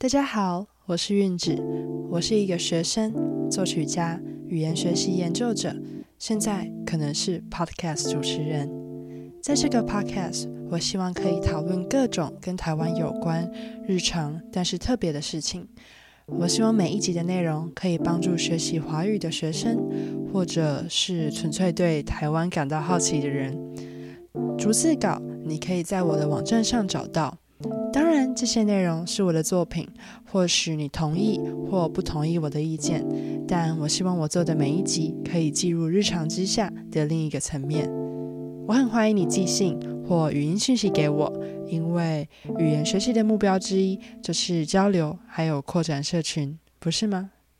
大家好，我是韵子，我是一个学生、作曲家、语言学习研究者，现在可能是 Podcast 主持人。在这个 Podcast，我希望可以讨论各种跟台湾有关、日常但是特别的事情。我希望每一集的内容可以帮助学习华语的学生，或者是纯粹对台湾感到好奇的人。逐字稿你可以在我的网站上找到。这些内容是我的作品，或许你同意或不同意我的意见，但我希望我做的每一集可以记入日常之下的另一个层面。我很欢迎你寄信或语音讯息给我，因为语言学习的目标之一就是交流，还有扩展社群，不是吗？